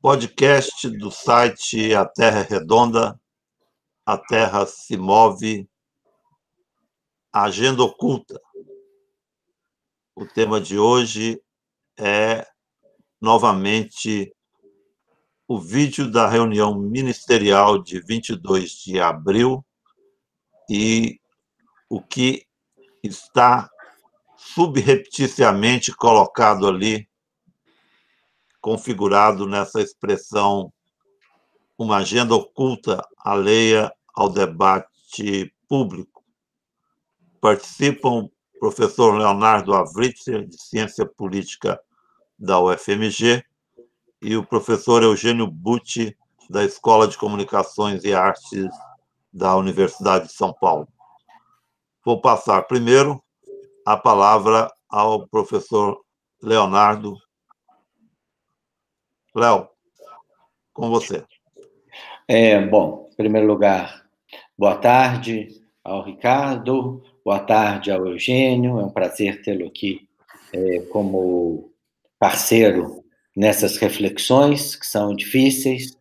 podcast do site A Terra é Redonda, A Terra se Move, Agenda Oculta. O tema de hoje é, novamente, o vídeo da reunião ministerial de 22 de abril e o que está subrepticiamente colocado ali configurado nessa expressão uma agenda oculta alheia ao debate público. Participam o professor Leonardo Avritzer, de Ciência Política da UFMG, e o professor Eugênio Butti, da Escola de Comunicações e Artes da Universidade de São Paulo. Vou passar primeiro a palavra ao professor Leonardo Léo, com você. É, bom, em primeiro lugar, boa tarde ao Ricardo, boa tarde ao Eugênio, é um prazer tê-lo aqui é, como parceiro nessas reflexões que são difíceis,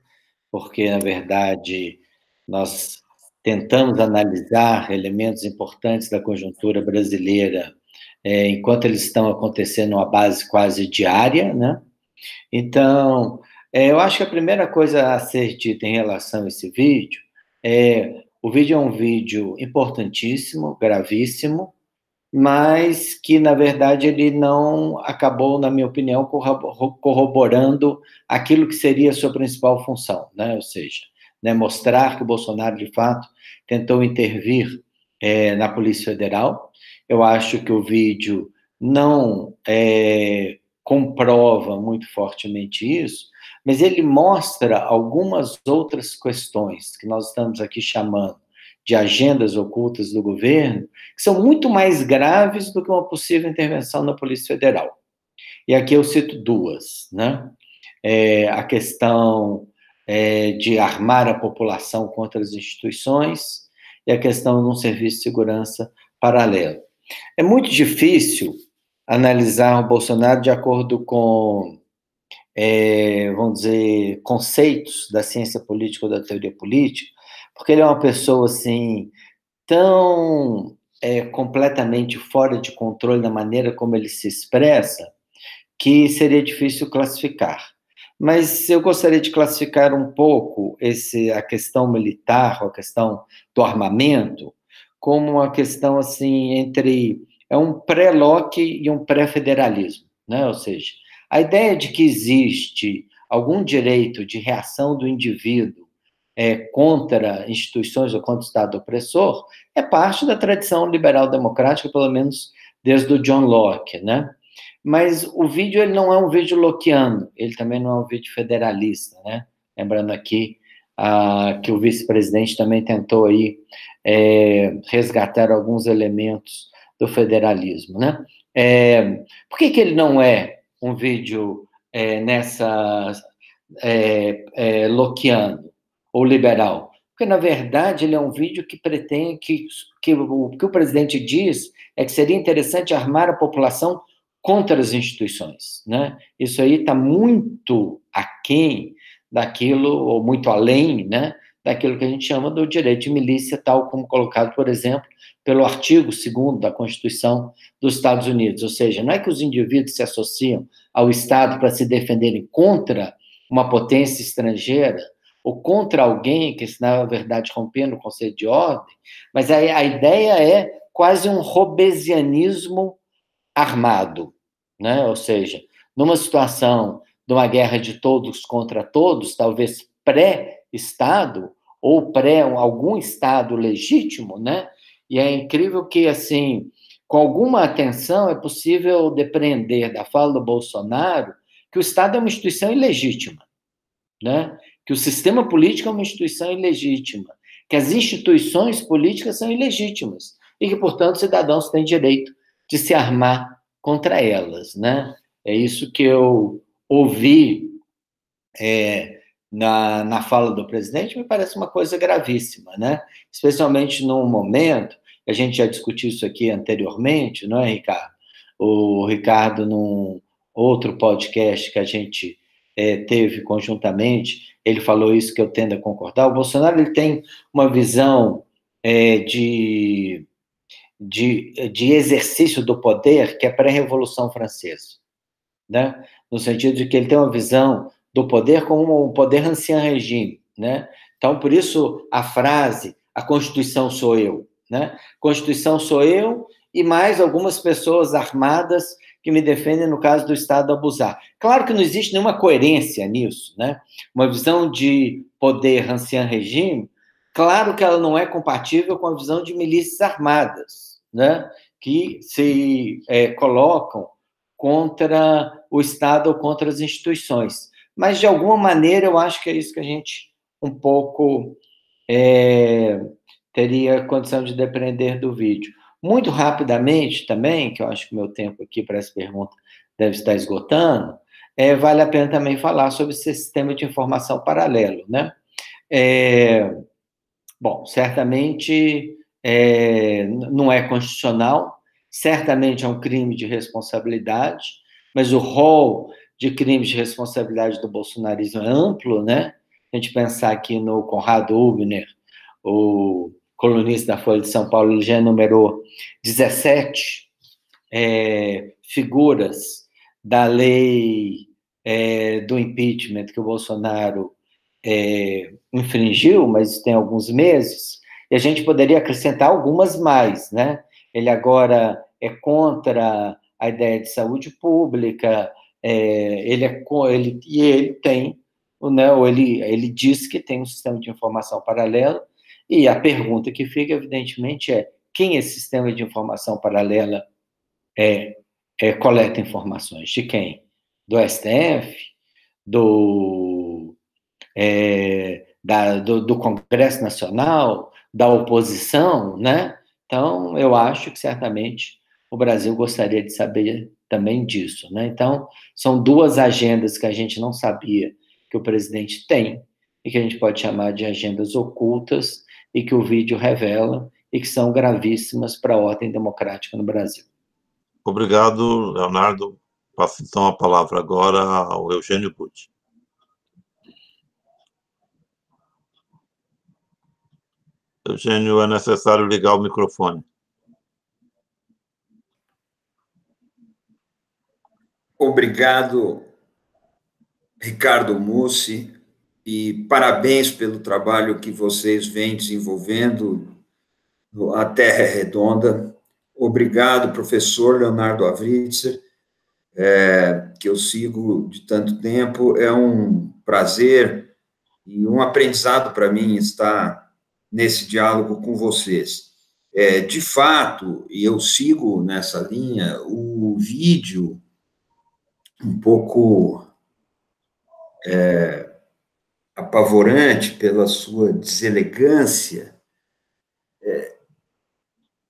porque, na verdade, nós tentamos analisar elementos importantes da conjuntura brasileira é, enquanto eles estão acontecendo a base quase diária, né? Então, é, eu acho que a primeira coisa a ser dita em relação a esse vídeo é: o vídeo é um vídeo importantíssimo, gravíssimo, mas que, na verdade, ele não acabou, na minha opinião, corroborando aquilo que seria a sua principal função, né? ou seja, né, mostrar que o Bolsonaro, de fato, tentou intervir é, na Polícia Federal. Eu acho que o vídeo não é, comprova muito fortemente isso, mas ele mostra algumas outras questões que nós estamos aqui chamando de agendas ocultas do governo, que são muito mais graves do que uma possível intervenção da Polícia Federal. E aqui eu cito duas, né? É, a questão é, de armar a população contra as instituições e a questão de um serviço de segurança paralelo. É muito difícil analisar o Bolsonaro de acordo com, é, vamos dizer, conceitos da ciência política ou da teoria política, porque ele é uma pessoa, assim, tão é, completamente fora de controle da maneira como ele se expressa, que seria difícil classificar. Mas eu gostaria de classificar um pouco esse, a questão militar, a questão do armamento, como uma questão assim entre é um pré-Locke e um pré-federalismo, né? ou seja, a ideia de que existe algum direito de reação do indivíduo é, contra instituições ou contra o Estado opressor é parte da tradição liberal democrática, pelo menos desde o John Locke, né? Mas o vídeo ele não é um vídeo lockeano, ele também não é um vídeo federalista, né? Lembrando aqui ah, que o vice-presidente também tentou aí é, resgatar alguns elementos do federalismo, né? É, por que, que ele não é um vídeo é, nessa é, é, ou liberal? Porque, na verdade, ele é um vídeo que pretende que, que o que o presidente diz é que seria interessante armar a população contra as instituições, né? Isso aí está muito aquém daquilo, ou muito além, né, daquilo que a gente chama do direito de milícia, tal como colocado, por exemplo, pelo artigo 2 da Constituição dos Estados Unidos. Ou seja, não é que os indivíduos se associam ao Estado para se defenderem contra uma potência estrangeira ou contra alguém que está, na verdade, rompendo o conceito de ordem, mas a, a ideia é quase um robesianismo armado, né? ou seja, numa situação de uma guerra de todos contra todos, talvez pré-Estado, ou pré algum Estado legítimo, né? E é incrível que, assim, com alguma atenção, é possível depreender da fala do Bolsonaro que o Estado é uma instituição ilegítima, né? que o sistema político é uma instituição ilegítima, que as instituições políticas são ilegítimas e que, portanto, os cidadãos têm direito de se armar contra elas. Né? É isso que eu ouvi é, na, na fala do presidente me parece uma coisa gravíssima, né? Especialmente num momento, a gente já discutiu isso aqui anteriormente, não é, Ricardo? O Ricardo, num outro podcast que a gente é, teve conjuntamente, ele falou isso que eu tendo a concordar. O Bolsonaro ele tem uma visão é, de, de, de exercício do poder que é pré-revolução francesa, né? no sentido de que ele tem uma visão do poder como um poder ancien regime, né? Então, por isso, a frase, a Constituição sou eu, né? Constituição sou eu e mais algumas pessoas armadas que me defendem no caso do Estado abusar. Claro que não existe nenhuma coerência nisso, né? Uma visão de poder ancien regime, claro que ela não é compatível com a visão de milícias armadas, né? Que se é, colocam contra o Estado ou contra as instituições. Mas, de alguma maneira, eu acho que é isso que a gente um pouco é, teria condição de depender do vídeo. Muito rapidamente também, que eu acho que meu tempo aqui para essa pergunta deve estar esgotando, é, vale a pena também falar sobre esse sistema de informação paralelo, né? É, bom, certamente é, não é constitucional, certamente é um crime de responsabilidade, mas o rol de crimes de responsabilidade do bolsonarismo é amplo, né? A gente pensar aqui no Conrado Ubner, o colunista da Folha de São Paulo, ele já enumerou 17 é, figuras da lei é, do impeachment que o Bolsonaro é, infringiu, mas tem alguns meses, e a gente poderia acrescentar algumas mais, né? Ele agora é contra a ideia de saúde pública, é, ele é ele e ele tem, né, ou ele ele diz que tem um sistema de informação paralelo e a pergunta que fica evidentemente é quem esse sistema de informação paralela é, é coleta informações de quem? Do STF, do é, da, do, do Congresso Nacional, da oposição, né? Então, eu acho que certamente o Brasil gostaria de saber também disso, né? Então, são duas agendas que a gente não sabia que o presidente tem e que a gente pode chamar de agendas ocultas e que o vídeo revela e que são gravíssimas para a ordem democrática no Brasil. Obrigado, Leonardo. Passo então a palavra agora ao Eugênio Butti. Eugênio, é necessário ligar o microfone. Obrigado, Ricardo Mussi, e parabéns pelo trabalho que vocês vêm desenvolvendo a Terra é Redonda. Obrigado, professor Leonardo Avritzer, é, que eu sigo de tanto tempo. É um prazer e um aprendizado para mim estar nesse diálogo com vocês. É, de fato, e eu sigo nessa linha, o vídeo um pouco é, apavorante pela sua deselegância, é,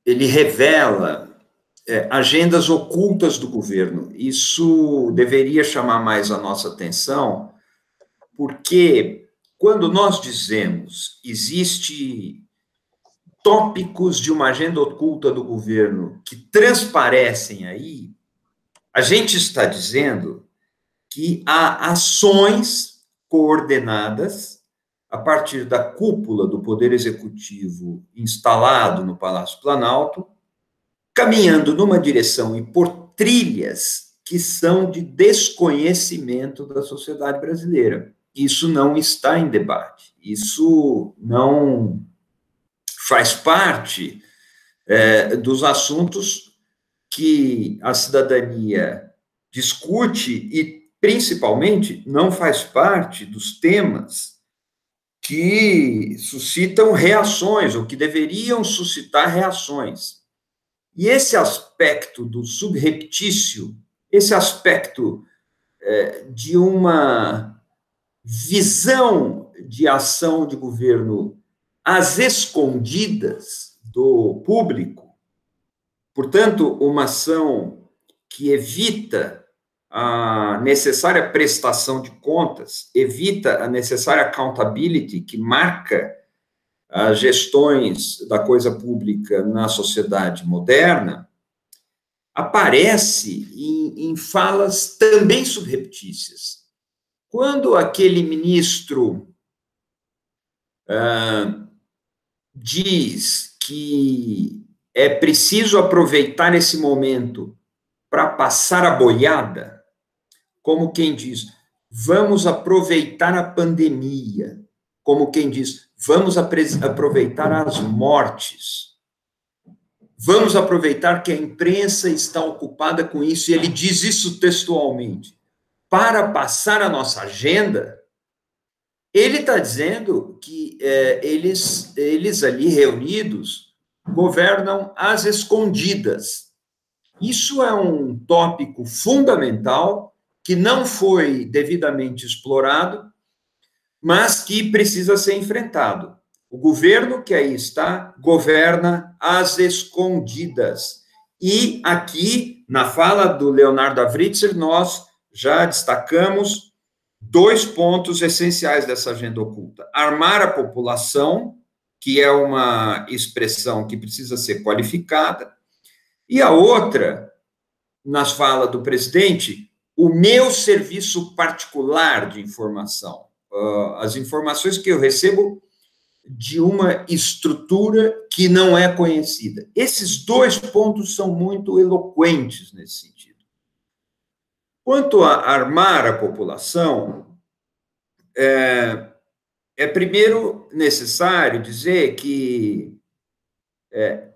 ele revela é, agendas ocultas do governo. Isso deveria chamar mais a nossa atenção, porque quando nós dizemos existe tópicos de uma agenda oculta do governo que transparecem aí, a gente está dizendo que há ações coordenadas a partir da cúpula do Poder Executivo instalado no Palácio Planalto, caminhando numa direção e por trilhas que são de desconhecimento da sociedade brasileira. Isso não está em debate, isso não faz parte é, dos assuntos que a cidadania discute e, principalmente, não faz parte dos temas que suscitam reações, ou que deveriam suscitar reações. E esse aspecto do subreptício, esse aspecto é, de uma visão de ação de governo às escondidas do público, Portanto, uma ação que evita a necessária prestação de contas, evita a necessária accountability que marca as gestões da coisa pública na sociedade moderna, aparece em, em falas também subreptícias. quando aquele ministro ah, diz que é preciso aproveitar esse momento para passar a boiada, como quem diz, vamos aproveitar a pandemia, como quem diz, vamos aproveitar as mortes, vamos aproveitar que a imprensa está ocupada com isso, e ele diz isso textualmente, para passar a nossa agenda, ele está dizendo que é, eles, eles ali reunidos governam às escondidas. Isso é um tópico fundamental que não foi devidamente explorado, mas que precisa ser enfrentado. O governo que aí está governa às escondidas. E aqui, na fala do Leonardo Avritzer, nós já destacamos dois pontos essenciais dessa agenda oculta: armar a população, que é uma expressão que precisa ser qualificada, e a outra, nas falas do presidente, o meu serviço particular de informação, uh, as informações que eu recebo de uma estrutura que não é conhecida. Esses dois pontos são muito eloquentes nesse sentido. Quanto a armar a população, é, é primeiro necessário dizer que é,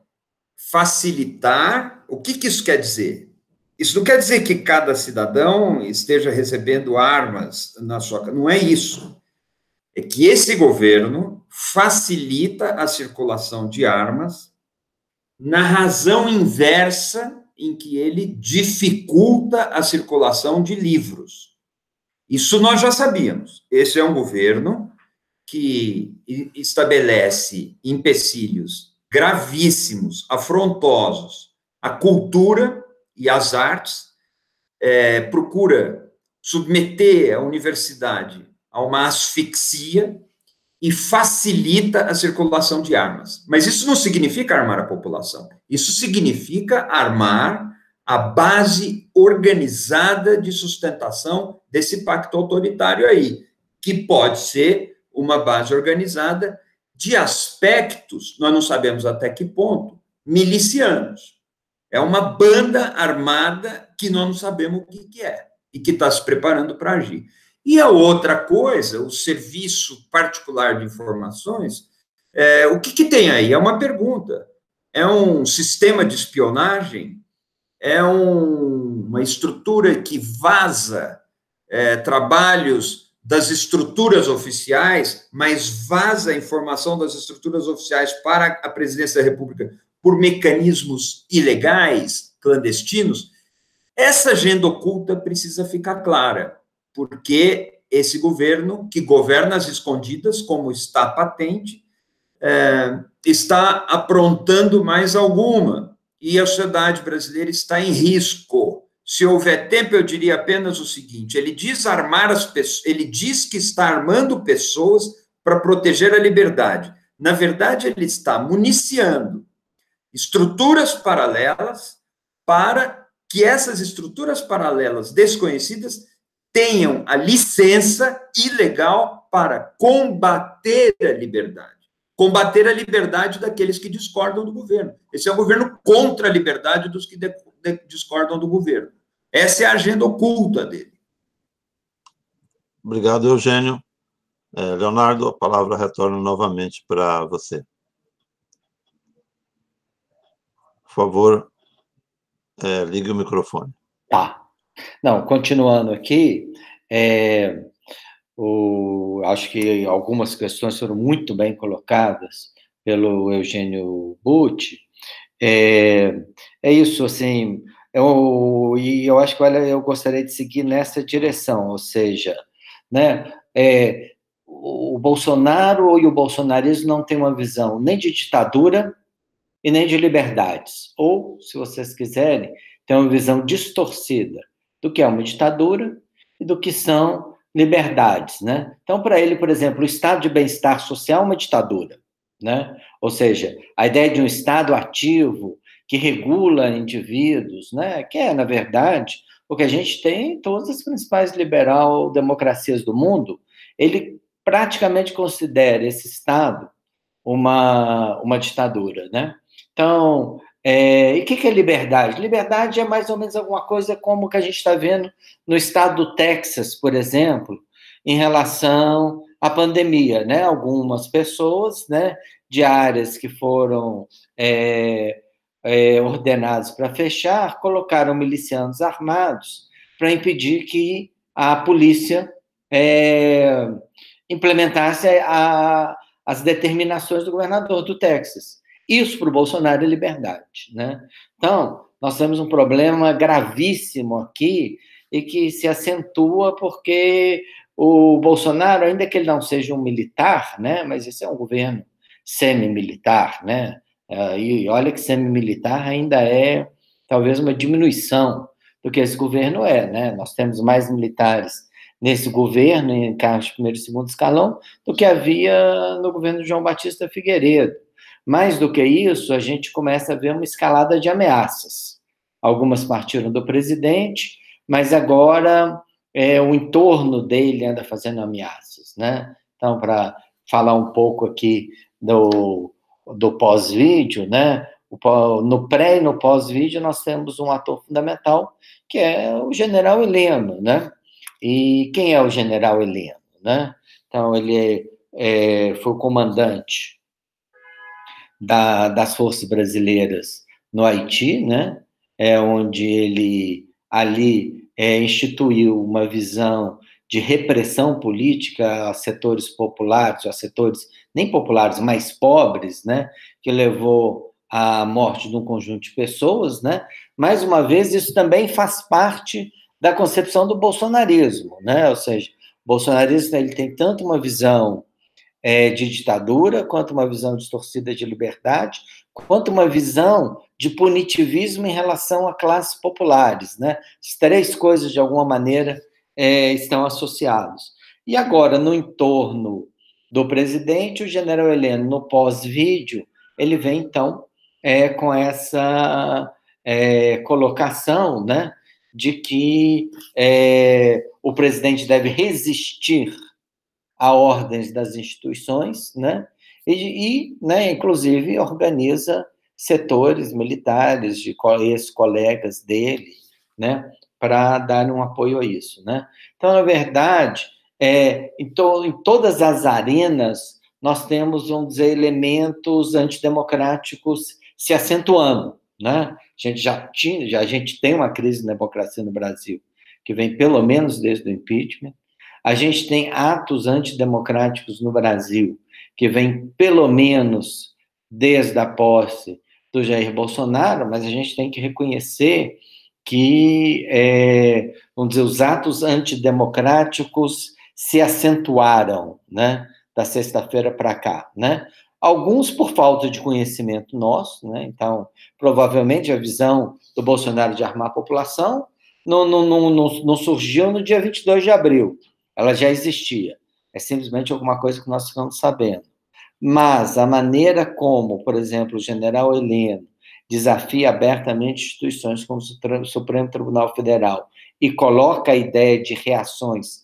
facilitar, o que, que isso quer dizer? Isso não quer dizer que cada cidadão esteja recebendo armas na sua casa, não é isso. É que esse governo facilita a circulação de armas na razão inversa em que ele dificulta a circulação de livros. Isso nós já sabíamos. Esse é um governo que estabelece empecilhos gravíssimos, afrontosos à cultura e às artes, é, procura submeter a universidade a uma asfixia e facilita a circulação de armas. Mas isso não significa armar a população. Isso significa armar a base organizada de sustentação desse pacto autoritário aí, que pode ser uma base organizada de aspectos, nós não sabemos até que ponto, milicianos. É uma banda armada que nós não sabemos o que, é e que está se preparando para agir. E a outra coisa, o serviço particular de informações, é, o que, que tem aí? É uma pergunta. É um sistema de espionagem? É um, uma estrutura que vaza é, trabalhos das estruturas oficiais, mas vaza a informação das estruturas oficiais para a presidência da República por mecanismos ilegais, clandestinos? Essa agenda oculta precisa ficar clara porque esse governo, que governa às escondidas, como está patente, é, está aprontando mais alguma, e a sociedade brasileira está em risco. Se houver tempo, eu diria apenas o seguinte: ele diz armar as pessoas, ele diz que está armando pessoas para proteger a liberdade. Na verdade, ele está municiando estruturas paralelas para que essas estruturas paralelas desconhecidas tenham a licença ilegal para combater a liberdade. Combater a liberdade daqueles que discordam do governo. Esse é um governo contra a liberdade dos que discordam do governo. Essa é a agenda oculta dele. Obrigado, Eugênio. É, Leonardo, a palavra retorna novamente para você. Por favor, é, ligue o microfone. Tá. Não, continuando aqui, é, o, acho que algumas questões foram muito bem colocadas pelo Eugênio Butti. É, é isso, assim, eu, e eu acho que eu gostaria de seguir nessa direção, ou seja, né, é, o Bolsonaro e o bolsonarismo não têm uma visão nem de ditadura e nem de liberdades, ou, se vocês quiserem, tem uma visão distorcida do que é uma ditadura e do que são liberdades, né? Então, para ele, por exemplo, o estado de bem-estar social é uma ditadura, né? Ou seja, a ideia de um estado ativo que regula indivíduos, né? Que é, na verdade, o que a gente tem em todas as principais liberal democracias do mundo, ele praticamente considera esse Estado uma, uma ditadura, né? Então, é, e o que, que é liberdade? Liberdade é mais ou menos alguma coisa como que a gente está vendo no estado do Texas, por exemplo, em relação à pandemia, né? Algumas pessoas, né, de áreas que foram é, é, ordenadas para fechar, colocaram milicianos armados para impedir que a polícia é, implementasse a, as determinações do governador do Texas. Isso para o Bolsonaro é liberdade, né? Então, nós temos um problema gravíssimo aqui e que se acentua porque o Bolsonaro, ainda que ele não seja um militar, né? Mas esse é um governo semi-militar, né? Ah, e olha que semi-militar ainda é talvez uma diminuição do que esse governo é, né? Nós temos mais militares nesse governo, em cargos de primeiro e segundo escalão, do que havia no governo de João Batista Figueiredo. Mais do que isso, a gente começa a ver uma escalada de ameaças. Algumas partiram do presidente, mas agora é, o entorno dele anda fazendo ameaças, né? Então, para falar um pouco aqui do, do pós-vídeo, né? No pré e no pós-vídeo, nós temos um ator fundamental, que é o general Heleno, né? E quem é o general Heleno, né? Então, ele é, foi o comandante da, das forças brasileiras no Haiti, né? É onde ele ali é, instituiu uma visão de repressão política a setores populares, a setores nem populares, mas pobres, né, que levou à morte de um conjunto de pessoas, né? Mais uma vez, isso também faz parte da concepção do bolsonarismo, né? Ou seja, o bolsonarismo ele tem tanto uma visão é, de ditadura, quanto uma visão distorcida de liberdade, quanto uma visão de punitivismo em relação a classes populares, né? As três coisas de alguma maneira é, estão associados. E agora, no entorno do presidente, o general Heleno, no pós-vídeo, ele vem, então, é, com essa é, colocação, né, de que é, o presidente deve resistir a ordens das instituições, né, e, e né, inclusive, organiza setores militares de ex-colegas dele, né, para dar um apoio a isso, né? Então, na verdade, é, em, to, em todas as arenas, nós temos, vamos dizer, elementos antidemocráticos se acentuando, né? A gente já tinha, já, a gente tem uma crise de democracia no Brasil, que vem pelo menos desde o impeachment. A gente tem atos antidemocráticos no Brasil, que vem pelo menos desde a posse do Jair Bolsonaro, mas a gente tem que reconhecer que, é, vamos dizer, os atos antidemocráticos se acentuaram, né, da sexta-feira para cá, né? Alguns por falta de conhecimento nosso, né? Então, provavelmente a visão do Bolsonaro de armar a população não, não, não, não, não surgiu no dia 22 de abril, ela já existia. É simplesmente alguma coisa que nós ficamos sabendo. Mas a maneira como, por exemplo, o general Heleno desafia abertamente instituições como o Supremo Tribunal Federal e coloca a ideia de reações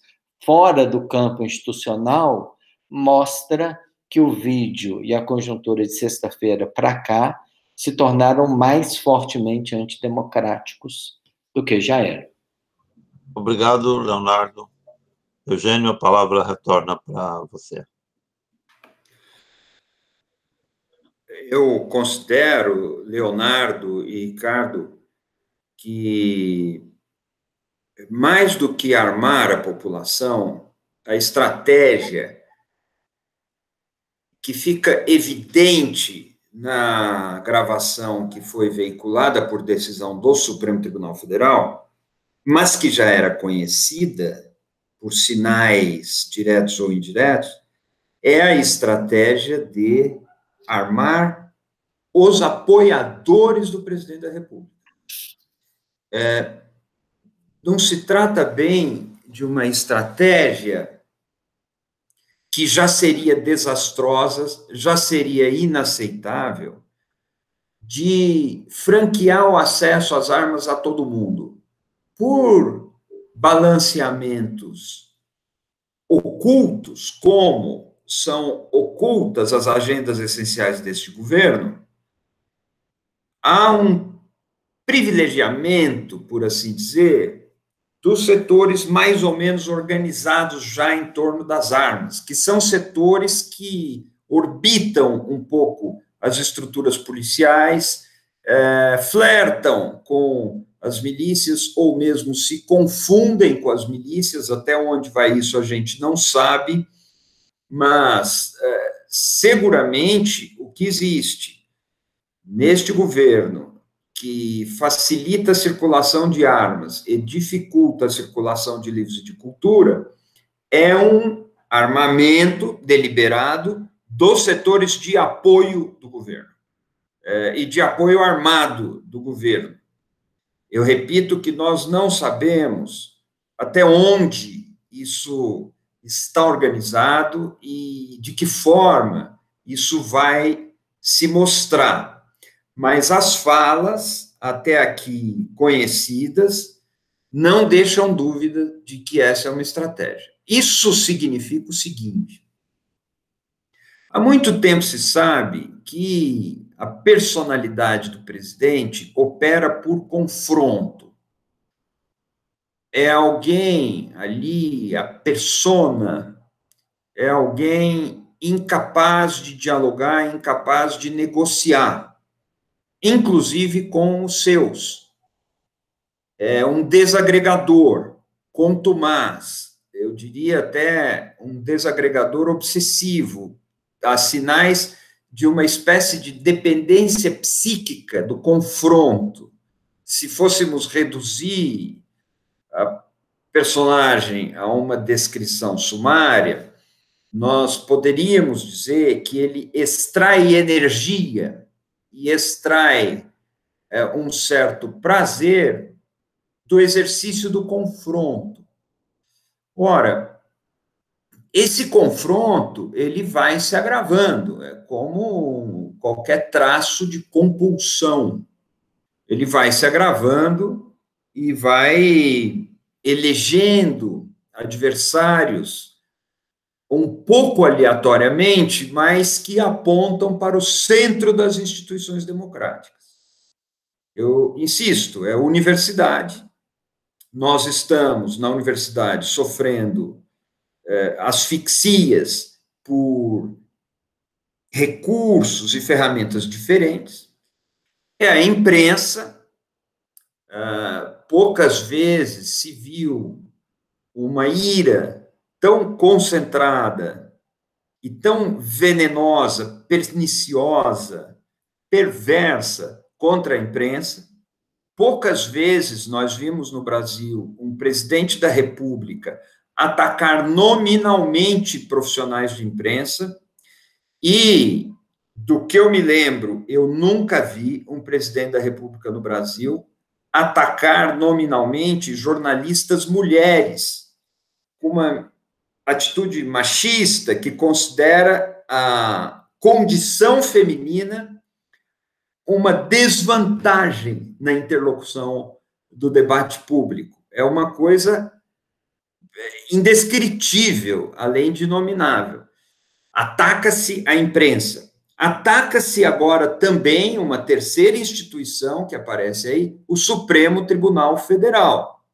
fora do campo institucional, mostra que o vídeo e a conjuntura de sexta-feira para cá se tornaram mais fortemente antidemocráticos do que já eram. Obrigado, Leonardo. Eugênio, a palavra retorna para você. eu considero, Leonardo e Ricardo, que mais do que armar a população, a estratégia que fica evidente na gravação que foi veiculada por decisão do Supremo Tribunal Federal, mas que já era conhecida por sinais diretos ou indiretos, é a estratégia de armar os apoiadores do presidente da República. É, não se trata bem de uma estratégia que já seria desastrosa, já seria inaceitável, de franquear o acesso às armas a todo mundo. por balanceamentos ocultos, como são ocultas as agendas essenciais deste governo, há um privilegiamento, por assim dizer, dos setores mais ou menos organizados já em torno das armas, que são setores que orbitam um pouco as estruturas policiais, é, flertam com as milícias ou mesmo se confundem com as milícias, até onde vai isso a gente não sabe, mas é, seguramente o que existe neste governo que facilita a circulação de armas e dificulta a circulação de livros de cultura é um armamento deliberado dos setores de apoio do governo é, e de apoio armado do governo. Eu repito que nós não sabemos até onde isso está organizado e de que forma isso vai se mostrar. Mas as falas, até aqui conhecidas, não deixam dúvida de que essa é uma estratégia. Isso significa o seguinte: há muito tempo se sabe que a personalidade do presidente opera por confronto. É alguém ali, a persona, é alguém incapaz de dialogar, incapaz de negociar, inclusive com os seus. É um desagregador, contumaz, eu diria até um desagregador obsessivo. Há sinais de uma espécie de dependência psíquica do confronto. Se fôssemos reduzir a personagem a uma descrição sumária, nós poderíamos dizer que ele extrai energia e extrai é, um certo prazer do exercício do confronto. Ora, esse confronto ele vai se agravando, é como qualquer traço de compulsão. Ele vai se agravando e vai elegendo adversários um pouco aleatoriamente, mas que apontam para o centro das instituições democráticas. Eu insisto, é a universidade. Nós estamos na universidade sofrendo eh, asfixias por recursos e ferramentas diferentes. É a imprensa, ah, poucas vezes se viu uma ira tão concentrada e tão venenosa, perniciosa, perversa contra a imprensa. Poucas vezes nós vimos no Brasil um presidente da República atacar nominalmente profissionais de imprensa e, do que eu me lembro, eu nunca vi um presidente da República no Brasil atacar nominalmente jornalistas mulheres, uma atitude machista que considera a condição feminina uma desvantagem na interlocução do debate público. É uma coisa indescritível, além de nominável. Ataca-se a imprensa. Ataca-se agora também uma terceira instituição que aparece aí, o Supremo Tribunal Federal.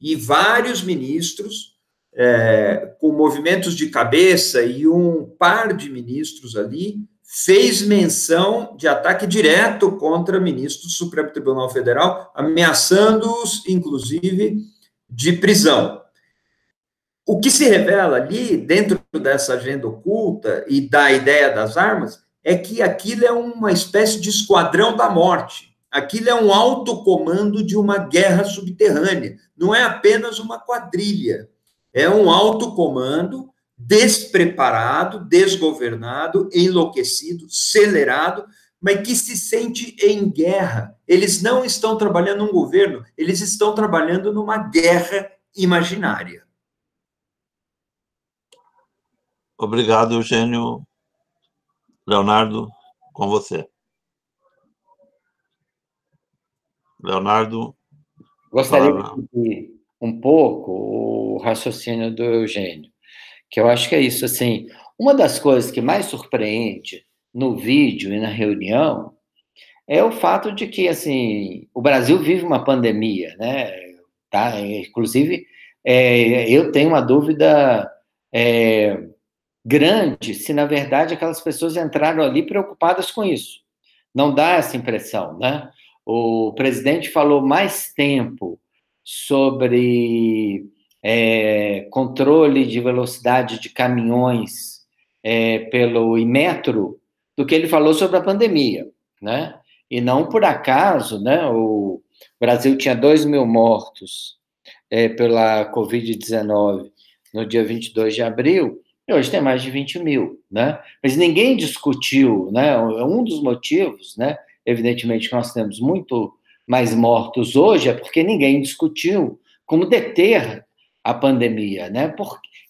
E vários ministros, é, com movimentos de cabeça, e um par de ministros ali, fez menção de ataque direto contra ministros do Supremo Tribunal Federal, ameaçando-os, inclusive, de prisão. O que se revela ali, dentro dessa agenda oculta e da ideia das armas, é que aquilo é uma espécie de esquadrão da morte. Aquilo é um alto comando de uma guerra subterrânea. Não é apenas uma quadrilha. É um alto comando despreparado, desgovernado, enlouquecido, acelerado, mas que se sente em guerra. Eles não estão trabalhando num governo, eles estão trabalhando numa guerra imaginária. Obrigado, Eugênio. Leonardo, com você. Leonardo. Gostaria de um pouco o raciocínio do Eugênio, que eu acho que é isso, assim, uma das coisas que mais surpreende no vídeo e na reunião é o fato de que, assim, o Brasil vive uma pandemia, né, tá? Inclusive, é, eu tenho uma dúvida é, grande se, na verdade, aquelas pessoas entraram ali preocupadas com isso. Não dá essa impressão, né? O presidente falou mais tempo sobre é, controle de velocidade de caminhões é, pelo Imetro do que ele falou sobre a pandemia, né? E não por acaso, né? O Brasil tinha 2 mil mortos é, pela Covid-19 no dia 22 de abril, e hoje tem mais de 20 mil, né? Mas ninguém discutiu, né? Um dos motivos, né? Evidentemente que nós temos muito mais mortos hoje é porque ninguém discutiu como deter a pandemia, né?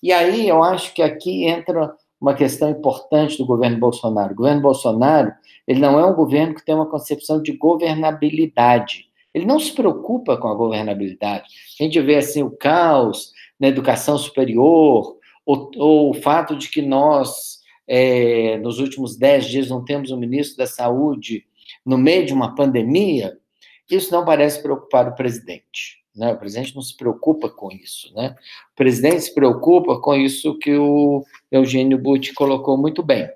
E aí eu acho que aqui entra uma questão importante do governo Bolsonaro. O governo Bolsonaro, ele não é um governo que tem uma concepção de governabilidade. Ele não se preocupa com a governabilidade. A gente vê assim o caos na educação superior, ou, ou o fato de que nós, é, nos últimos dez dias, não temos um ministro da Saúde no meio de uma pandemia, isso não parece preocupar o presidente. Né? O presidente não se preocupa com isso. Né? O presidente se preocupa com isso que o Eugênio Butti colocou muito bem,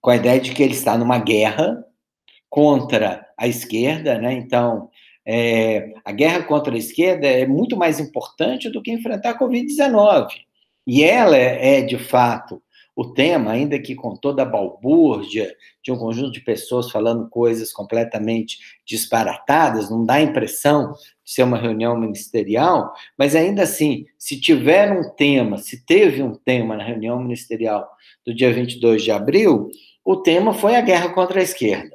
com a ideia de que ele está numa guerra contra a esquerda, né? Então, é, a guerra contra a esquerda é muito mais importante do que enfrentar a Covid-19. E ela é, de fato, o tema, ainda que com toda a balbúrdia de um conjunto de pessoas falando coisas completamente disparatadas, não dá a impressão de ser uma reunião ministerial, mas ainda assim, se tiver um tema, se teve um tema na reunião ministerial do dia 22 de abril, o tema foi a guerra contra a esquerda.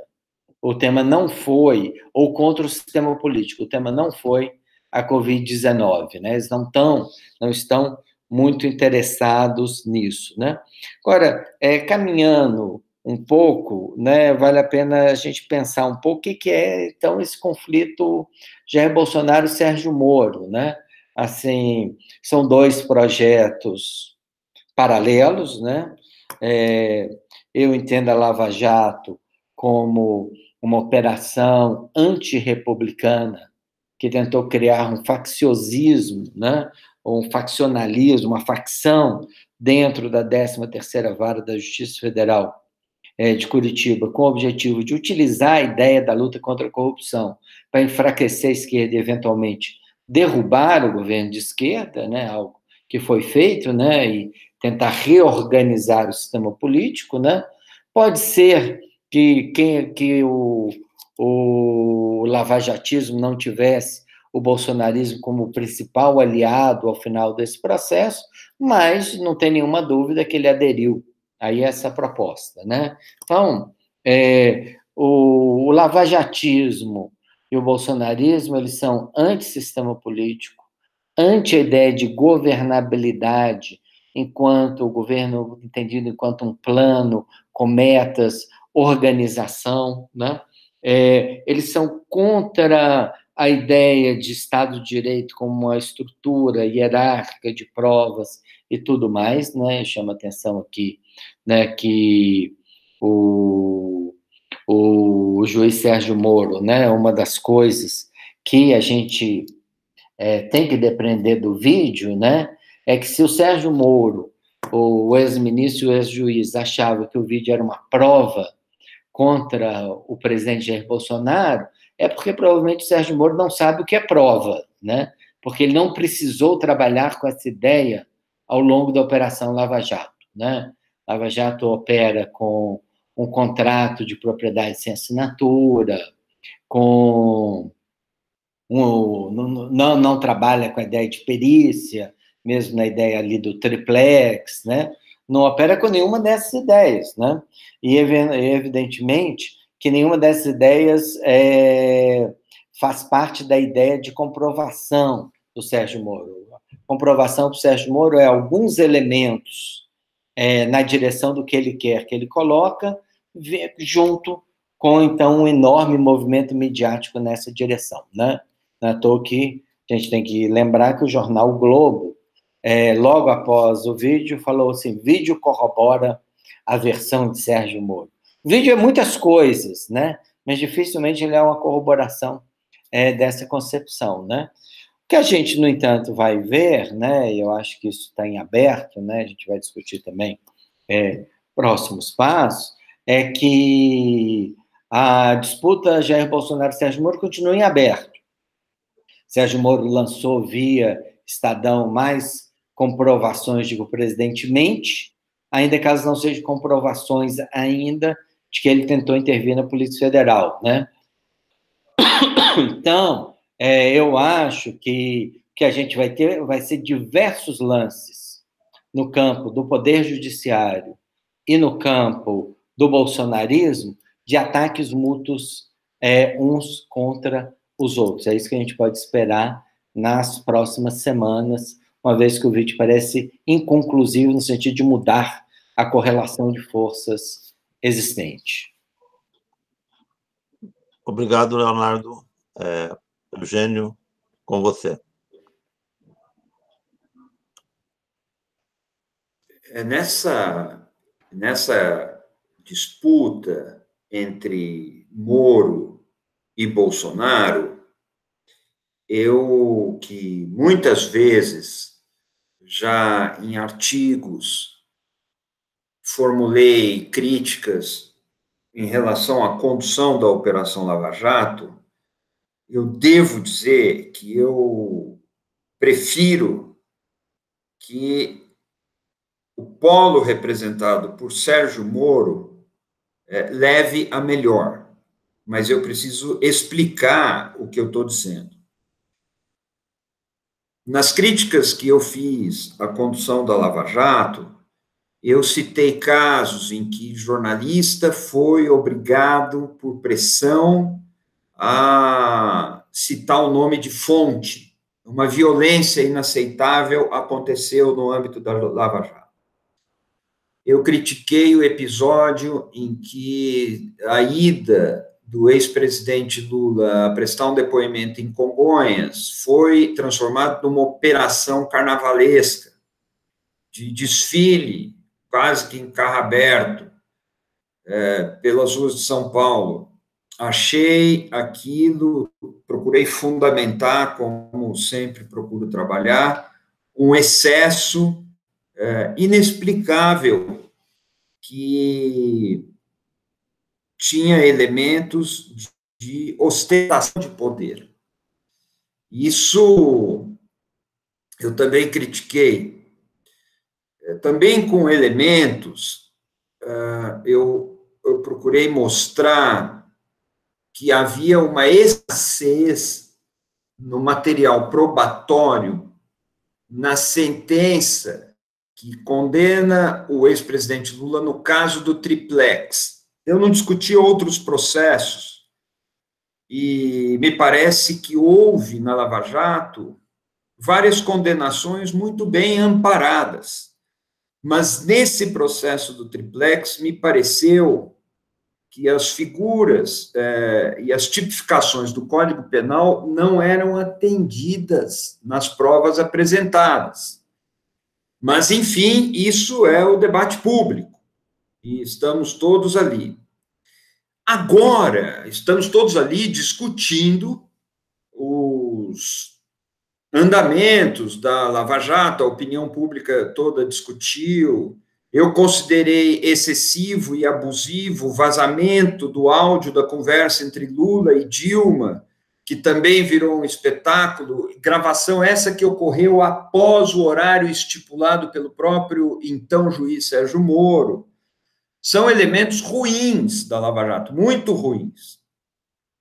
O tema não foi, ou contra o sistema político, o tema não foi a Covid-19, né? Eles não, tão, não estão muito interessados nisso, né? Agora, é, caminhando um pouco, né, vale a pena a gente pensar um pouco o que, é, então, esse conflito Jair Bolsonaro e Sérgio Moro, né? Assim, são dois projetos paralelos, né? É, eu entendo a Lava Jato como uma operação antirrepublicana que tentou criar um facciosismo, né? Um faccionalismo, uma facção dentro da 13ª Vara da Justiça Federal é, de Curitiba, com o objetivo de utilizar a ideia da luta contra a corrupção para enfraquecer a esquerda e, eventualmente, derrubar o governo de esquerda, né, algo que foi feito, né, e tentar reorganizar o sistema político, né, pode ser que, que, que o, o lavajatismo não tivesse o bolsonarismo como principal aliado ao final desse processo, mas não tem nenhuma dúvida que ele aderiu a essa proposta, né? Então, é, o, o lavajatismo e o bolsonarismo, eles são anti-sistema político, anti a ideia de governabilidade, enquanto o governo entendido enquanto um plano com metas, organização, né? É, eles são contra a ideia de Estado de Direito como uma estrutura hierárquica de provas e tudo mais, né? Chama atenção aqui, né, que o, o, juiz Sérgio Moro, né, uma das coisas que a gente é, tem que depender do vídeo, né, é que se o Sérgio Moro, o ex-ministro e o ex-juiz, achava que o vídeo era uma prova contra o presidente Jair Bolsonaro, é porque provavelmente o Sérgio Moro não sabe o que é prova, né? Porque ele não precisou trabalhar com essa ideia ao longo da Operação Lava Jato, né? Lava Jato opera com um contrato de propriedade sem assinatura, com um, não, não, trabalha com a ideia de perícia, mesmo na ideia ali do triplex, né? Não opera com nenhuma dessas ideias, né? E evidentemente que nenhuma dessas ideias é, faz parte da ideia de comprovação do Sérgio Moro. comprovação do Sérgio Moro é alguns elementos é, na direção do que ele quer que ele coloca, junto com, então, um enorme movimento midiático nessa direção, né? Não é à toa que a gente tem que lembrar que o jornal Globo, é, logo após o vídeo, falou assim: vídeo corrobora a versão de Sérgio Moro. Vídeo é muitas coisas, né? Mas dificilmente ele é uma corroboração é, dessa concepção, né? O que a gente, no entanto, vai ver, né? Eu acho que isso está em aberto, né? A gente vai discutir também é, próximos passos, é que a disputa Jair Bolsonaro e Sérgio Moro continua em aberto. Sérgio Moro lançou via Estadão mais comprovações de que o presidente mente, ainda que elas não sejam comprovações ainda de que ele tentou intervir na Polícia Federal, né? Então, é, eu acho que que a gente vai ter vai ser diversos lances no campo do poder judiciário e no campo do bolsonarismo de ataques mútuos é, uns contra os outros. É isso que a gente pode esperar nas próximas semanas, uma vez que o vídeo parece inconclusivo no sentido de mudar a correlação de forças existente. Obrigado, Leonardo. É, Eugênio, com você. É nessa, nessa disputa entre Moro e Bolsonaro, eu que muitas vezes já em artigos formulei críticas em relação à condução da Operação Lava Jato, eu devo dizer que eu prefiro que o polo representado por Sérgio Moro é, leve a melhor, mas eu preciso explicar o que eu estou dizendo. Nas críticas que eu fiz à condução da Lava Jato, eu citei casos em que jornalista foi obrigado, por pressão, a citar o nome de fonte. Uma violência inaceitável aconteceu no âmbito da Lava Jato. Eu critiquei o episódio em que a ida do ex-presidente Lula a prestar um depoimento em Congonhas foi transformado numa operação carnavalesca, de desfile quase que em carro aberto, é, pelas ruas de São Paulo. Achei aquilo, procurei fundamentar, como sempre procuro trabalhar, um excesso é, inexplicável que tinha elementos de ostentação de poder. Isso eu também critiquei também com elementos, uh, eu, eu procurei mostrar que havia uma escassez no material probatório na sentença que condena o ex-presidente Lula no caso do triplex. Eu não discuti outros processos e me parece que houve na Lava Jato várias condenações muito bem amparadas. Mas nesse processo do triplex, me pareceu que as figuras eh, e as tipificações do Código Penal não eram atendidas nas provas apresentadas. Mas, enfim, isso é o debate público, e estamos todos ali. Agora, estamos todos ali discutindo os andamentos da Lava Jato, a opinião pública toda discutiu. Eu considerei excessivo e abusivo o vazamento do áudio da conversa entre Lula e Dilma, que também virou um espetáculo, gravação essa que ocorreu após o horário estipulado pelo próprio então juiz Sérgio Moro. São elementos ruins da Lava Jato, muito ruins.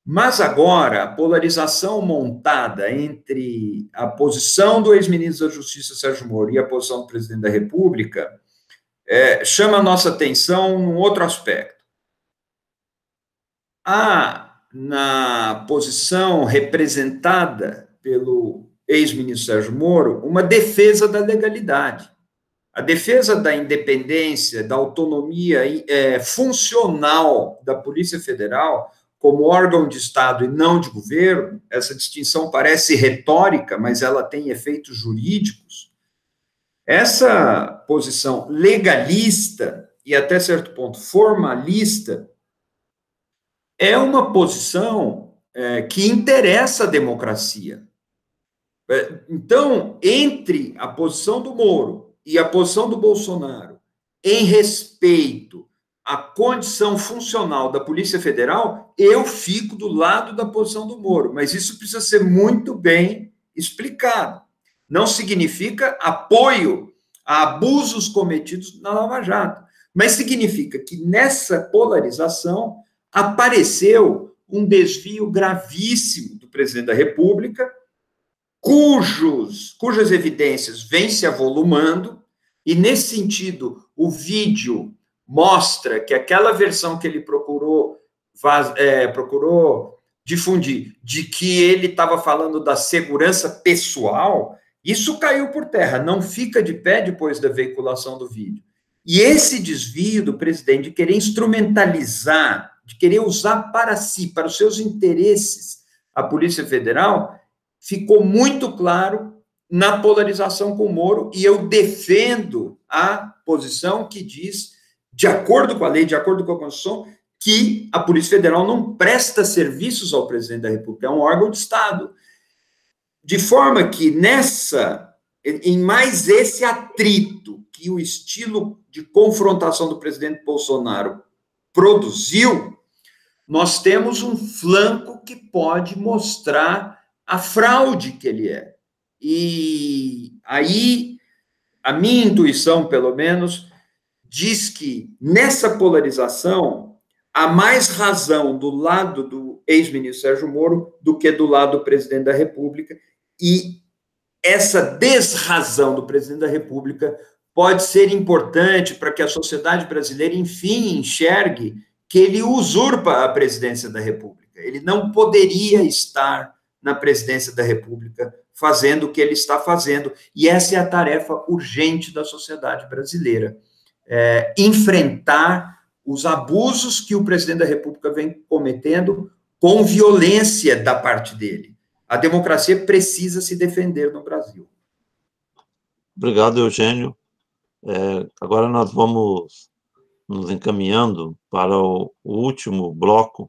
Mas agora, a polarização montada entre a posição do ex-ministro da Justiça, Sérgio Moro, e a posição do presidente da República, é, chama a nossa atenção num outro aspecto. Há, na posição representada pelo ex-ministro Sérgio Moro, uma defesa da legalidade. A defesa da independência, da autonomia é, funcional da Polícia Federal como órgão de Estado e não de governo, essa distinção parece retórica, mas ela tem efeitos jurídicos. Essa posição legalista e até certo ponto formalista é uma posição é, que interessa a democracia. É, então, entre a posição do Moro e a posição do Bolsonaro em respeito à condição funcional da Polícia Federal, eu fico do lado da posição do Moro, mas isso precisa ser muito bem explicado. Não significa apoio a abusos cometidos na Lava Jato, mas significa que nessa polarização apareceu um desvio gravíssimo do presidente da República, cujos, cujas evidências vêm se avolumando, e nesse sentido, o vídeo mostra que aquela versão que ele procurou, é, procurou difundir, de que ele estava falando da segurança pessoal, isso caiu por terra, não fica de pé depois da veiculação do vídeo. E esse desvio do presidente de querer instrumentalizar, de querer usar para si, para os seus interesses, a Polícia Federal, ficou muito claro na polarização com o Moro, e eu defendo a posição que diz, de acordo com a lei, de acordo com a Constituição, que a Polícia Federal não presta serviços ao presidente da República, é um órgão de Estado. De forma que nessa, em mais esse atrito que o estilo de confrontação do presidente Bolsonaro produziu, nós temos um flanco que pode mostrar a fraude que ele é. E aí, a minha intuição, pelo menos, diz que nessa polarização há mais razão do lado do ex-ministro Sérgio Moro do que do lado do presidente da República, e essa desrazão do presidente da República pode ser importante para que a sociedade brasileira, enfim, enxergue que ele usurpa a presidência da República. Ele não poderia estar na presidência da República fazendo o que ele está fazendo. E essa é a tarefa urgente da sociedade brasileira: é, enfrentar os abusos que o presidente da República vem cometendo com violência da parte dele. A democracia precisa se defender no Brasil. Obrigado, Eugênio. É, agora nós vamos nos encaminhando para o, último bloco,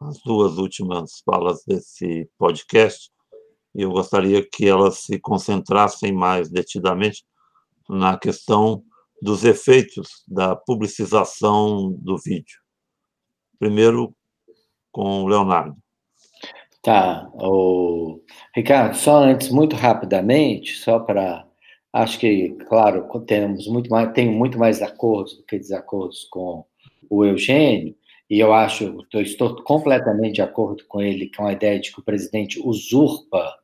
as duas últimas falas desse podcast, e eu gostaria que elas se concentrassem mais detidamente na questão dos efeitos da publicização do vídeo. Primeiro, com o Leonardo. Tá, o... Ricardo, só antes, muito rapidamente, só para Acho que, claro, temos muito mais, tenho muito mais acordos do que desacordos com o Eugênio, e eu acho, eu estou completamente de acordo com ele com a ideia de que o presidente usurpa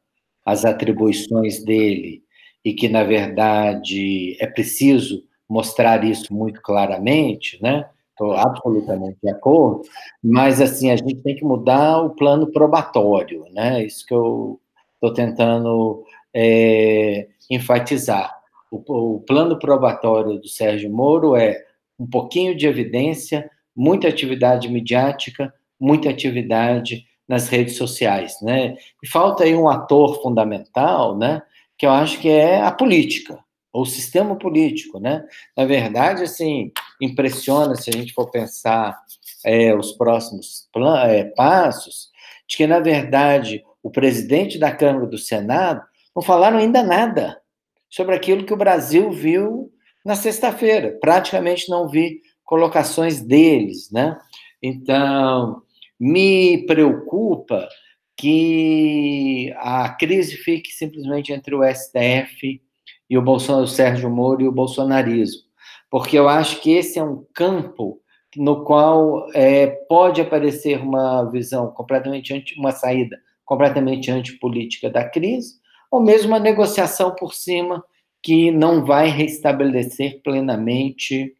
as atribuições dele e que, na verdade, é preciso mostrar isso muito claramente, né? Estou absolutamente de acordo, mas, assim, a gente tem que mudar o plano probatório, né? Isso que eu estou tentando é, enfatizar. O, o plano probatório do Sérgio Moro é um pouquinho de evidência, muita atividade midiática, muita atividade nas redes sociais, né? E falta aí um ator fundamental, né? Que eu acho que é a política, ou sistema político, né? Na verdade, assim, impressiona se a gente for pensar é, os próximos é, passos, de que, na verdade, o presidente da Câmara do Senado não falaram ainda nada sobre aquilo que o Brasil viu na sexta-feira. Praticamente não vi colocações deles, né? Então, me preocupa que a crise fique simplesmente entre o STF e o Bolsonaro, o Sérgio Moro e o bolsonarismo, porque eu acho que esse é um campo no qual é, pode aparecer uma visão completamente anti, uma saída completamente antipolítica da crise, ou mesmo uma negociação por cima que não vai restabelecer plenamente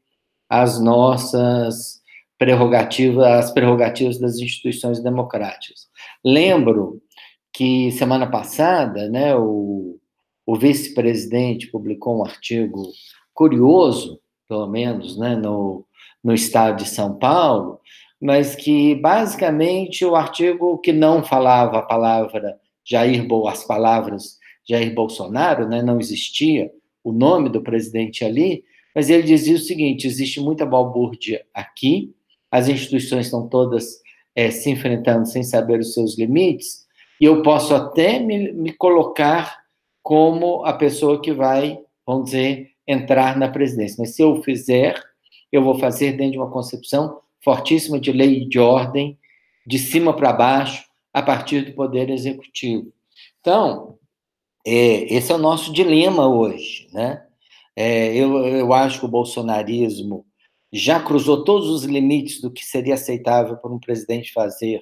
as nossas prerrogativas, as prerrogativas das instituições democráticas. Lembro que semana passada, né, o, o vice-presidente publicou um artigo curioso, pelo menos, né, no, no estado de São Paulo, mas que basicamente o artigo que não falava a palavra Jair, as palavras Jair Bolsonaro, né, não existia o nome do presidente ali, mas ele dizia o seguinte: existe muita balbúrdia aqui, as instituições estão todas é, se enfrentando sem saber os seus limites, e eu posso até me, me colocar como a pessoa que vai, vamos dizer, entrar na presidência. Mas se eu fizer, eu vou fazer dentro de uma concepção fortíssima de lei e de ordem, de cima para baixo, a partir do poder executivo. Então, é, esse é o nosso dilema hoje, né? É, eu, eu acho que o bolsonarismo já cruzou todos os limites do que seria aceitável por um presidente fazer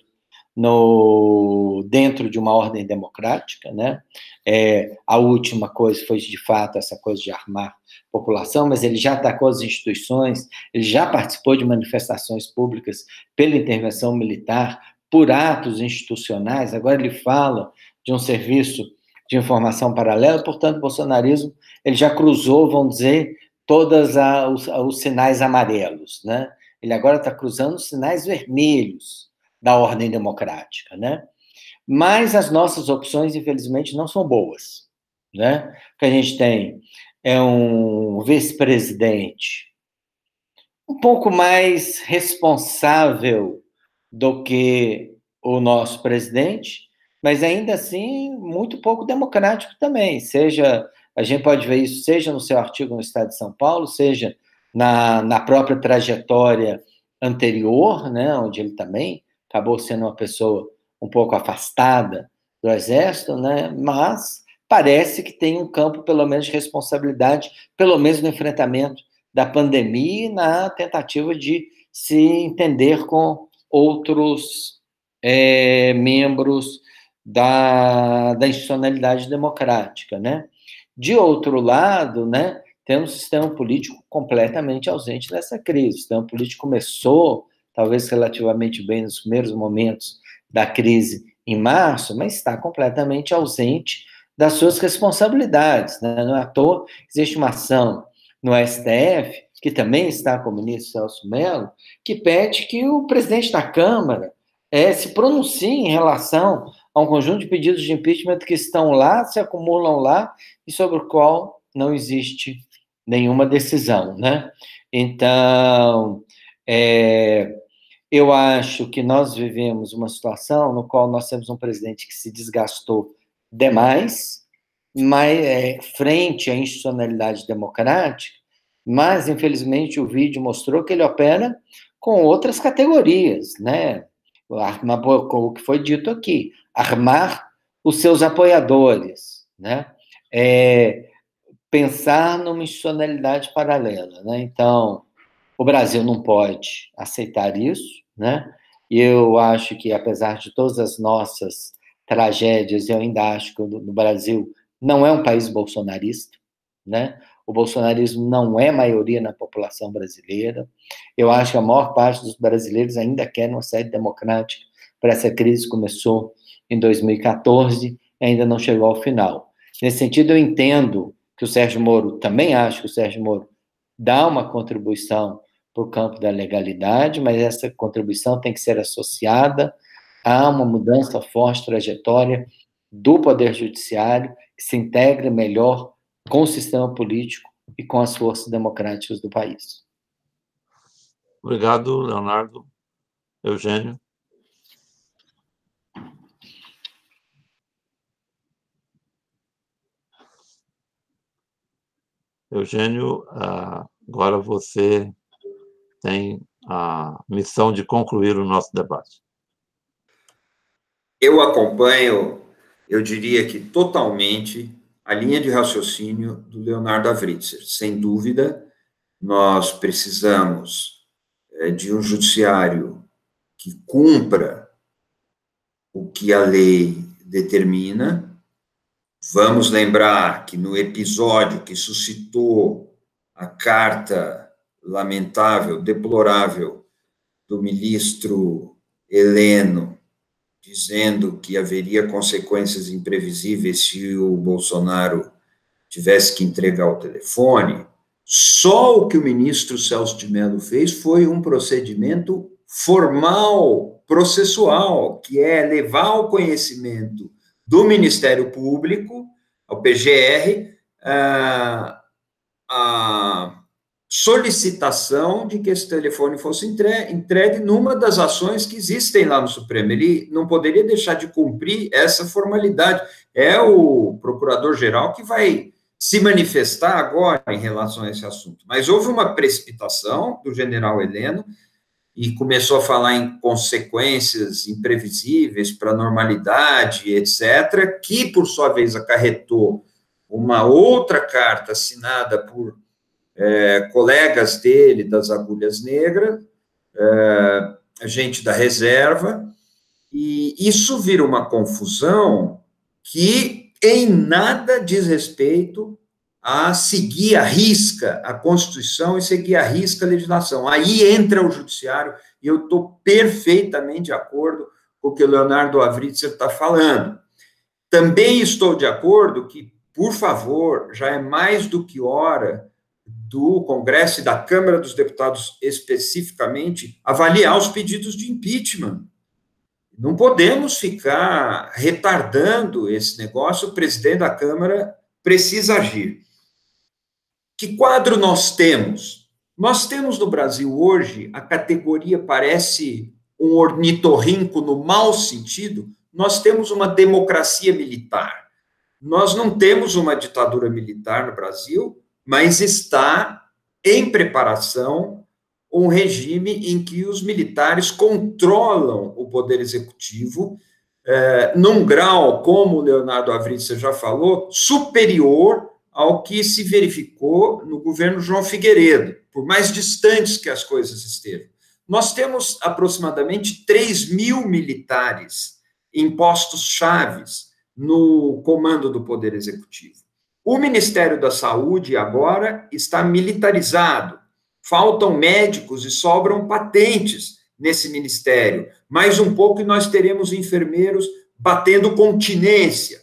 no dentro de uma ordem democrática, né? É, a última coisa foi de fato essa coisa de armar população, mas ele já atacou as instituições, ele já participou de manifestações públicas pela intervenção militar, por atos institucionais. Agora ele fala de um serviço de informação paralela, portanto, o bolsonarismo ele já cruzou, vamos dizer, todos os, os sinais amarelos, né? Ele agora está cruzando os sinais vermelhos da ordem democrática, né? Mas as nossas opções, infelizmente, não são boas, né? O que a gente tem é um vice-presidente um pouco mais responsável do que o nosso presidente, mas ainda assim muito pouco democrático também. Seja, a gente pode ver isso, seja no seu artigo no Estado de São Paulo, seja na, na própria trajetória anterior, né, onde ele também acabou sendo uma pessoa um pouco afastada do exército, né? Mas parece que tem um campo, pelo menos, de responsabilidade, pelo menos no enfrentamento da pandemia e na tentativa de se entender com outros é, membros da, da institucionalidade democrática, né? De outro lado, né, temos um sistema político completamente ausente dessa crise. O sistema político começou talvez relativamente bem nos primeiros momentos da crise em março, mas está completamente ausente das suas responsabilidades. Né? Não é à toa existe uma ação no STF, que também está com o ministro Celso Mello, que pede que o presidente da Câmara é, se pronuncie em relação a um conjunto de pedidos de impeachment que estão lá, se acumulam lá, e sobre o qual não existe nenhuma decisão. Né? Então, é, eu acho que nós vivemos uma situação no qual nós temos um presidente que se desgastou demais, mas, é, frente à institucionalidade democrática, mas, infelizmente, o vídeo mostrou que ele opera com outras categorias, né? o que foi dito aqui, armar os seus apoiadores, né? É, pensar numa institucionalidade paralela, né? Então, o Brasil não pode aceitar isso, né? Eu acho que, apesar de todas as nossas tragédias, eu ainda acho que o Brasil não é um país bolsonarista, né? O bolsonarismo não é maioria na população brasileira. Eu acho que a maior parte dos brasileiros ainda quer uma sede democrática para essa crise que começou em 2014 e ainda não chegou ao final. Nesse sentido, eu entendo que o Sérgio Moro, também acho que o Sérgio Moro dá uma contribuição para o campo da legalidade, mas essa contribuição tem que ser associada a uma mudança forte trajetória do Poder Judiciário, que se integre melhor com o sistema político e com as forças democráticas do país. Obrigado, Leonardo. Eugênio. Eugênio, ah, agora você tem a missão de concluir o nosso debate. Eu acompanho, eu diria que totalmente, a linha de raciocínio do Leonardo Avritzer. Sem dúvida, nós precisamos é, de um judiciário que cumpra o que a lei determina. Vamos lembrar que no episódio que suscitou a carta lamentável, deplorável do ministro Heleno, dizendo que haveria consequências imprevisíveis se o Bolsonaro tivesse que entregar o telefone, só o que o ministro Celso de Mello fez foi um procedimento formal, processual, que é levar ao conhecimento do Ministério Público, ao PGR, a, a solicitação de que esse telefone fosse entregue, numa das ações que existem lá no Supremo. Ele não poderia deixar de cumprir essa formalidade. É o procurador-geral que vai se manifestar agora em relação a esse assunto. Mas houve uma precipitação do general Heleno e começou a falar em consequências imprevisíveis para a normalidade, etc., que, por sua vez, acarretou uma outra carta assinada por é, colegas dele das Agulhas Negras, é, gente da reserva, e isso vira uma confusão que em nada diz respeito a seguir a risca a Constituição e seguir a risca a legislação. Aí entra o Judiciário, e eu estou perfeitamente de acordo com o que o Leonardo Avritzer está falando. Também estou de acordo que, por favor, já é mais do que hora do Congresso e da Câmara dos Deputados especificamente avaliar os pedidos de impeachment. Não podemos ficar retardando esse negócio, o presidente da Câmara precisa agir. Que quadro nós temos? Nós temos no Brasil hoje, a categoria parece um ornitorrinco no mau sentido, nós temos uma democracia militar. Nós não temos uma ditadura militar no Brasil, mas está em preparação um regime em que os militares controlam o poder executivo eh, num grau, como o Leonardo Avritzer já falou, superior ao que se verificou no governo João Figueiredo, por mais distantes que as coisas estejam. Nós temos aproximadamente 3 mil militares em postos chaves no comando do Poder Executivo. O Ministério da Saúde agora está militarizado. Faltam médicos e sobram patentes nesse ministério. Mais um pouco e nós teremos enfermeiros batendo continência.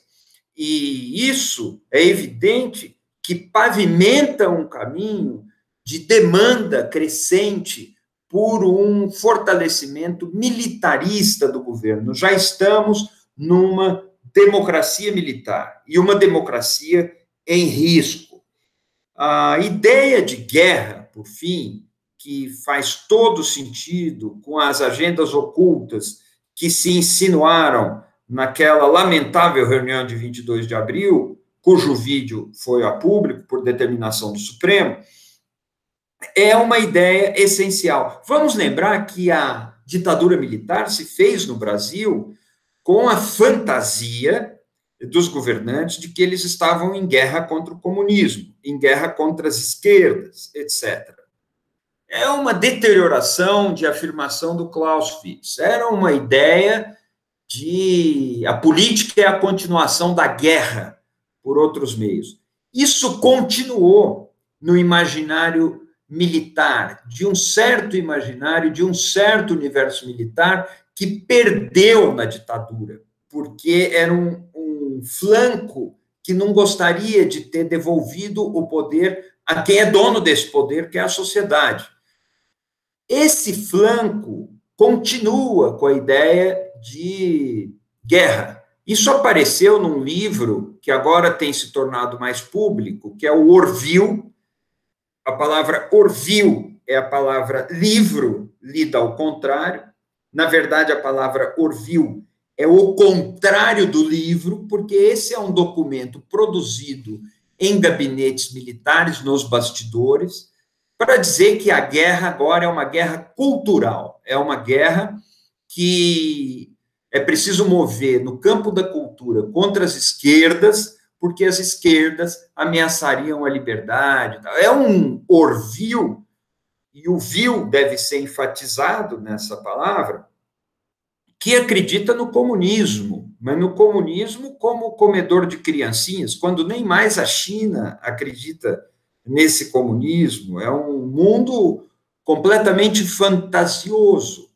E isso é evidente que pavimenta um caminho de demanda crescente por um fortalecimento militarista do governo. Já estamos numa democracia militar e uma democracia em risco. A ideia de guerra, por fim, que faz todo sentido com as agendas ocultas que se insinuaram naquela lamentável reunião de 22 de abril, cujo vídeo foi a público por determinação do Supremo, é uma ideia essencial. Vamos lembrar que a ditadura militar se fez no Brasil com a fantasia dos governantes de que eles estavam em guerra contra o comunismo, em guerra contra as esquerdas, etc. É uma deterioração de afirmação do Clausewitz. Era uma ideia de a política é a continuação da guerra por outros meios. Isso continuou no imaginário militar, de um certo imaginário, de um certo universo militar que perdeu na ditadura, porque era um, flanco que não gostaria de ter devolvido o poder a quem é dono desse poder, que é a sociedade. Esse flanco continua com a ideia de guerra. Isso apareceu num livro que agora tem se tornado mais público, que é o Orville. A palavra Orville é a palavra livro, lida ao contrário. Na verdade, a palavra Orville é o contrário do livro, porque esse é um documento produzido em gabinetes militares, nos bastidores, para dizer que a guerra agora é uma guerra cultural, é uma guerra que é preciso mover no campo da cultura contra as esquerdas, porque as esquerdas ameaçariam a liberdade. É um orvil, e o vil deve ser enfatizado nessa palavra, que acredita no comunismo, mas no comunismo como comedor de criancinhas, quando nem mais a China acredita nesse comunismo. É um mundo completamente fantasioso.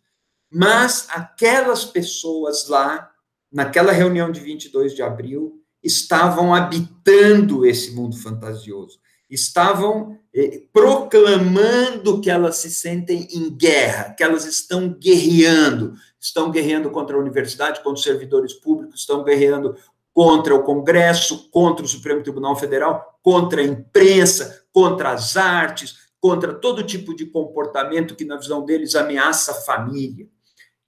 Mas aquelas pessoas lá, naquela reunião de 22 de abril, estavam habitando esse mundo fantasioso. estavam eh, proclamando que elas se sentem em guerra, que elas estão guerreando, estão guerreando contra a universidade, contra os servidores públicos, estão guerreando contra o Congresso, contra o Supremo Tribunal Federal, contra a imprensa, contra as artes, contra todo tipo de comportamento que, na visão deles, ameaça a família.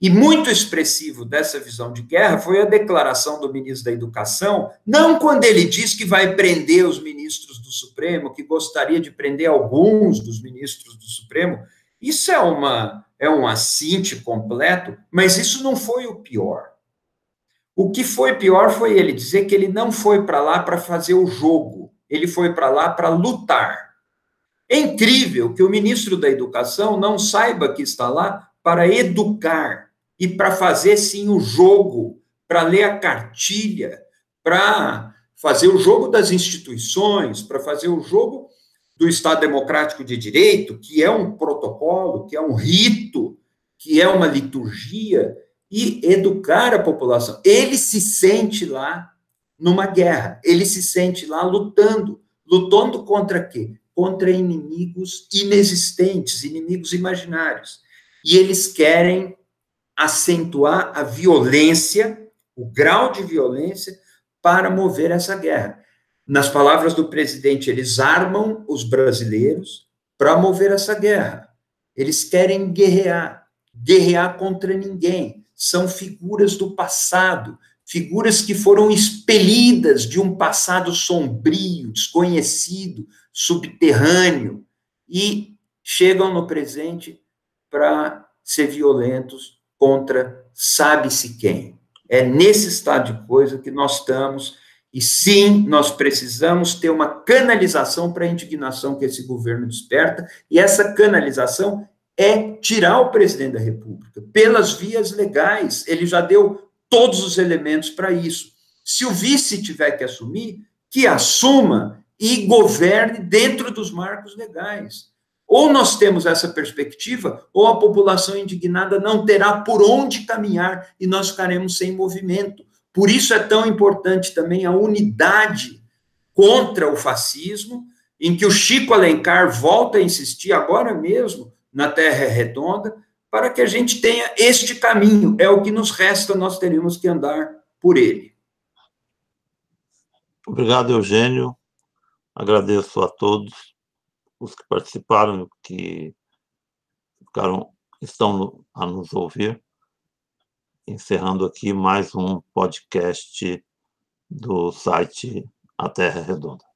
E muito expressivo dessa visão de guerra foi a declaração do ministro da Educação, não quando ele diz que vai prender os ministros do Supremo, que gostaria de prender alguns dos ministros do Supremo. Isso é uma é um assinte completo, mas isso não foi o pior. O que foi pior foi ele dizer que ele não foi para lá para fazer o jogo, ele foi para lá para lutar. É incrível que o ministro da Educação não saiba que está lá para educar e para fazer sim o jogo, para ler a cartilha, para fazer o jogo das instituições, para fazer o jogo do Estado Democrático de Direito, que é um protocolo, que é um rito, que é uma liturgia, e educar a população. Ele se sente lá numa guerra, ele se sente lá lutando. Lutando contra quê? Contra inimigos inexistentes, inimigos imaginários. E eles querem acentuar a violência, o grau de violência, para mover essa guerra. Nas palavras do presidente, eles armam os brasileiros para mover essa guerra. Eles querem guerrear, guerrear contra ninguém são figuras do passado, figuras que foram expelidas de um passado sombrio, desconhecido, subterrâneo, e chegam no presente para ser violentos contra sabe-se quem. É nesse estado de coisa que nós estamos, e sim, nós precisamos ter uma canalização para a indignação que esse governo desperta, e essa canalização é tirar o presidente da República pelas vias legais. Ele já deu todos os elementos para isso. Se o vice tiver que assumir, que assuma e governe dentro dos marcos legais. Ou nós temos essa perspectiva, ou a população indignada não terá por onde caminhar e nós ficaremos sem movimento. Por isso é tão importante também a unidade contra o fascismo, em que o Chico Alencar volta a insistir agora mesmo na Terra redonda, para que a gente tenha este caminho. É o que nos resta, nós teremos que andar por ele. Obrigado, Eugênio. Agradeço a todos os que participaram, que ficaram, estão a nos ouvir. Encerrando aqui mais um podcast do site A Terra Redonda.